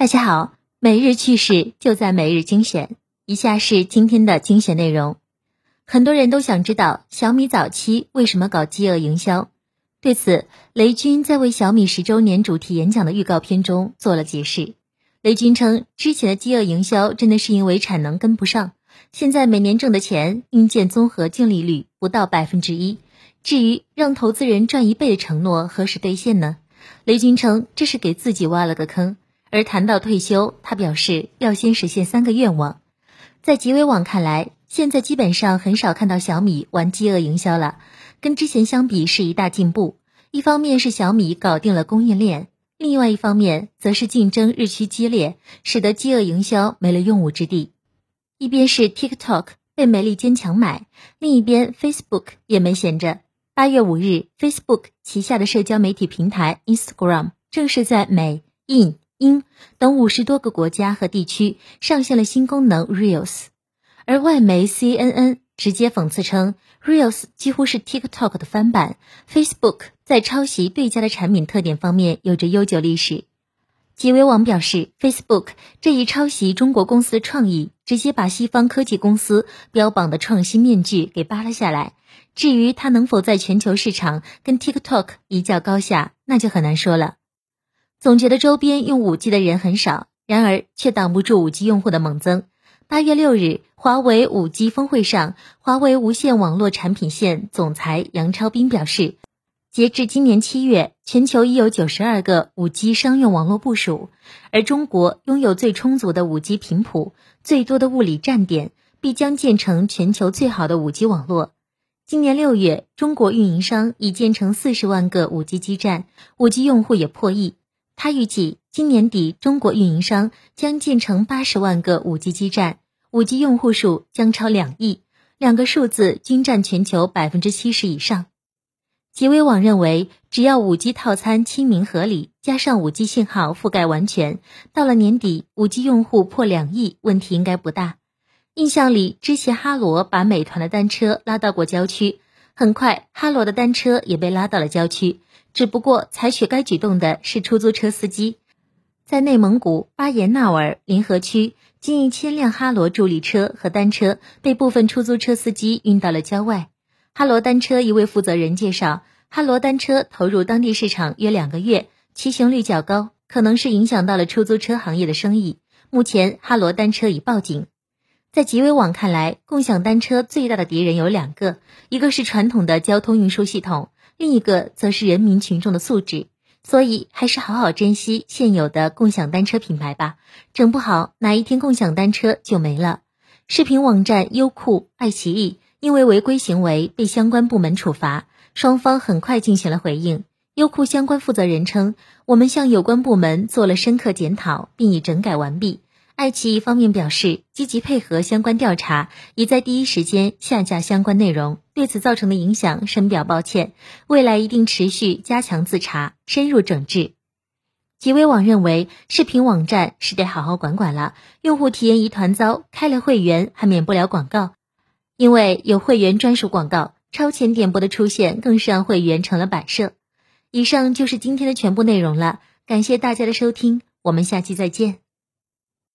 大家好，每日趣事就在每日精选。以下是今天的精选内容。很多人都想知道小米早期为什么搞饥饿营销。对此，雷军在为小米十周年主题演讲的预告片中做了解释。雷军称，之前的饥饿营销真的是因为产能跟不上，现在每年挣的钱，硬件综合净利率不到百分之一。至于让投资人赚一倍的承诺何时兑现呢？雷军称，这是给自己挖了个坑。而谈到退休，他表示要先实现三个愿望。在极微网看来，现在基本上很少看到小米玩饥饿营销了，跟之前相比是一大进步。一方面是小米搞定了供应链，另外一方面则是竞争日趋激烈，使得饥饿营销没了用武之地。一边是 TikTok 被美利坚强买，另一边 Facebook 也没闲着。八月五日，Facebook 旗下的社交媒体平台 Instagram 正式在美、印。英等五十多个国家和地区上线了新功能 Reels，而外媒 CNN 直接讽刺称，Reels 几乎是 TikTok 的翻版。Facebook 在抄袭对家的产品特点方面有着悠久历史。极微网表示，Facebook 这一抄袭中国公司的创意，直接把西方科技公司标榜的创新面具给扒了下来。至于它能否在全球市场跟 TikTok 一较高下，那就很难说了。总觉得周边用五 G 的人很少，然而却挡不住五 G 用户的猛增。八月六日，华为五 G 峰会上，华为无线网络产品线总裁杨超斌表示，截至今年七月，全球已有九十二个五 G 商用网络部署，而中国拥有最充足的五 G 频谱、最多的物理站点，必将建成全球最好的五 G 网络。今年六月，中国运营商已建成四十万个五 G 基站，五 G 用户也破亿。他预计今年底，中国运营商将建成八十万个五 G 基站五 G 用户数将超两亿，两个数字均占全球百分之七十以上。极微网认为，只要五 G 套餐亲民合理，加上五 G 信号覆盖完全，到了年底，五 G 用户破两亿，问题应该不大。印象里，之前哈罗把美团的单车拉到过郊区，很快，哈罗的单车也被拉到了郊区。只不过采取该举动的是出租车司机，在内蒙古巴彦淖尔临河区，近一千辆哈罗助力车和单车被部分出租车司机运到了郊外。哈罗单车一位负责人介绍，哈罗单车投入当地市场约两个月，骑行率较高，可能是影响到了出租车行业的生意。目前，哈罗单车已报警。在极微网看来，共享单车最大的敌人有两个，一个是传统的交通运输系统。另一个则是人民群众的素质，所以还是好好珍惜现有的共享单车品牌吧，整不好哪一天共享单车就没了。视频网站优酷、爱奇艺因为违规行为被相关部门处罚，双方很快进行了回应。优酷相关负责人称：“我们向有关部门做了深刻检讨，并已整改完毕。”爱奇艺方面表示，积极配合相关调查，已在第一时间下架相关内容，对此造成的影响深表抱歉。未来一定持续加强自查，深入整治。极微网认为，视频网站是得好好管管了，用户体验一团糟，开了会员还免不了广告，因为有会员专属广告，超前点播的出现更是让会员成了摆设。以上就是今天的全部内容了，感谢大家的收听，我们下期再见。